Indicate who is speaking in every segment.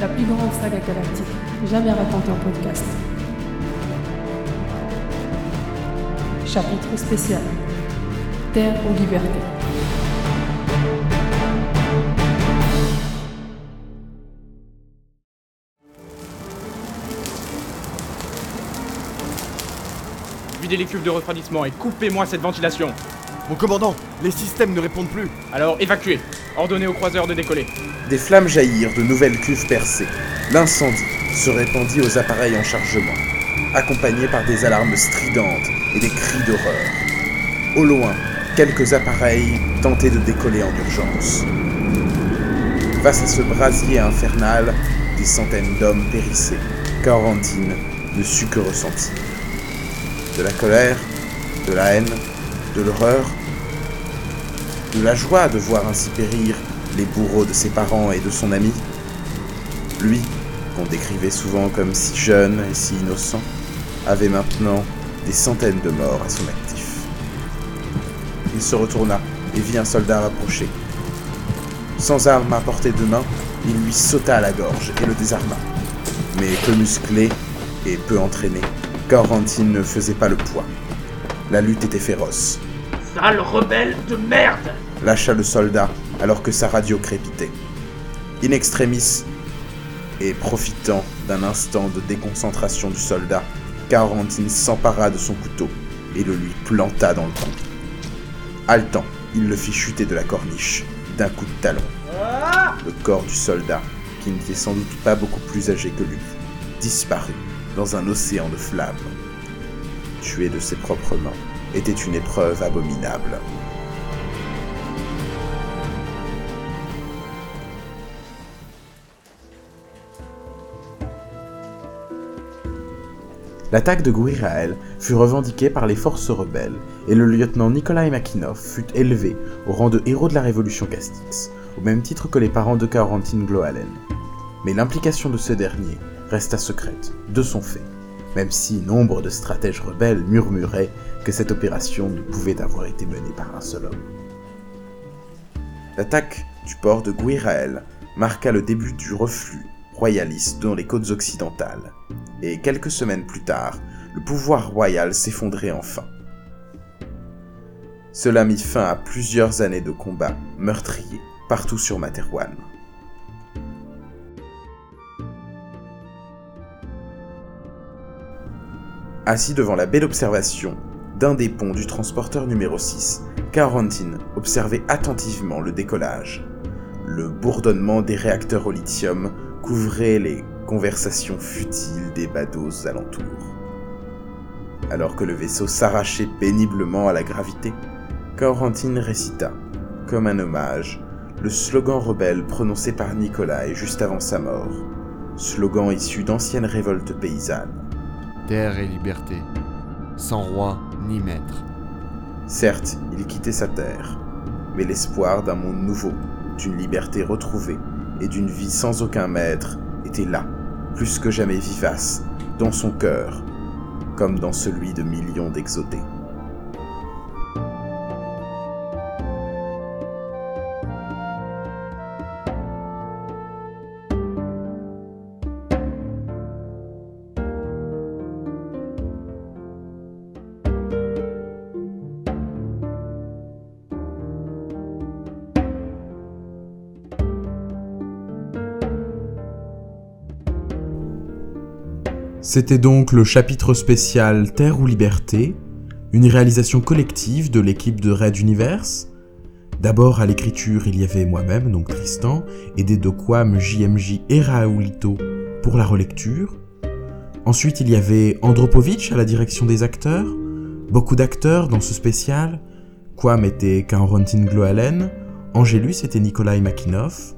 Speaker 1: la plus grande saga galactique jamais racontée en podcast. Chapitre spécial Terre ou liberté.
Speaker 2: Videz les cuves de refroidissement et coupez-moi cette ventilation.
Speaker 3: Mon commandant, les systèmes ne répondent plus.
Speaker 2: Alors évacuez. Ordonnez aux croiseurs de décoller.
Speaker 4: Des flammes jaillirent de nouvelles cuves percées. L'incendie se répandit aux appareils en chargement, accompagné par des alarmes stridentes et des cris d'horreur. Au loin, quelques appareils tentaient de décoller en urgence. Face à ce brasier infernal, des centaines d'hommes périssaient. Quarantine ne sut que ressentir. De la colère, de la haine, de l'horreur, de la joie de voir ainsi périr les bourreaux de ses parents et de son ami. Lui, qu'on décrivait souvent comme si jeune et si innocent, avait maintenant des centaines de morts à son actif. Il se retourna et vit un soldat approcher. Sans arme à portée de main, il lui sauta à la gorge et le désarma. Mais peu musclé et peu entraîné, Corentine ne faisait pas le poids. La lutte était féroce.
Speaker 5: Sale rebelle de merde
Speaker 4: lâcha le soldat alors que sa radio crépitait. In extremis, et profitant d'un instant de déconcentration du soldat, Quarantine s'empara de son couteau et le lui planta dans le cou. Haletant, il le fit chuter de la corniche d'un coup de talon. Le corps du soldat, qui n'était sans doute pas beaucoup plus âgé que lui, disparut dans un océan de flammes. Tuer de ses propres mains était une épreuve abominable. L'attaque de Guirael fut revendiquée par les forces rebelles et le lieutenant Nikolai Makinov fut élevé au rang de héros de la révolution Castix, au même titre que les parents de Quarantine Gloalen. Mais l'implication de ce dernier resta secrète, de son fait, même si nombre de stratèges rebelles murmuraient que cette opération ne pouvait avoir été menée par un seul homme. L'attaque du port de Guirael marqua le début du reflux royaliste dans les côtes occidentales, et quelques semaines plus tard, le pouvoir royal s'effondrait enfin. Cela mit fin à plusieurs années de combats meurtriers partout sur Materwan. Assis devant la belle observation d'un des ponts du transporteur numéro 6, Quarantine observait attentivement le décollage. Le bourdonnement des réacteurs au lithium couvrait les conversations futiles des badauds alentours. Alors que le vaisseau s'arrachait péniblement à la gravité, Quarantine récita, comme un hommage, le slogan rebelle prononcé par Nikolai juste avant sa mort, slogan issu d'anciennes révoltes paysannes.
Speaker 6: Terre et liberté, sans roi ni maître.
Speaker 4: Certes, il quittait sa terre, mais l'espoir d'un monde nouveau, d'une liberté retrouvée et d'une vie sans aucun maître était là, plus que jamais vivace, dans son cœur, comme dans celui de millions d'exotés.
Speaker 7: C'était donc le chapitre spécial Terre ou Liberté, une réalisation collective de l'équipe de Red Universe. D'abord à l'écriture il y avait moi-même, donc Tristan, aidé de Quam, JMJ et Raoulito pour la relecture. Ensuite il y avait Andropovitch à la direction des acteurs, beaucoup d'acteurs dans ce spécial. Quam était Kaorantin Gloalen, Angelus était Nikolai Makinov,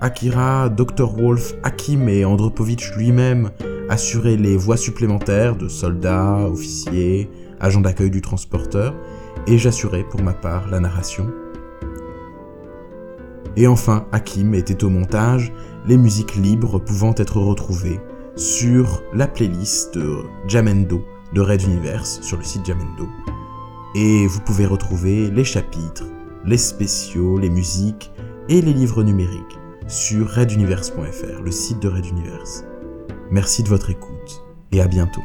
Speaker 7: Akira, Dr. Wolf, Hakim et Andropovitch lui-même assuraient les voies supplémentaires de soldats, officiers, agents d'accueil du transporteur, et j'assurais pour ma part la narration. Et enfin, Hakim était au montage, les musiques libres pouvant être retrouvées sur la playlist de Jamendo de Red Universe sur le site Jamendo. Et vous pouvez retrouver les chapitres, les spéciaux, les musiques et les livres numériques
Speaker 4: sur reduniverse.fr, le site de Red Universe. Merci de votre écoute et à bientôt.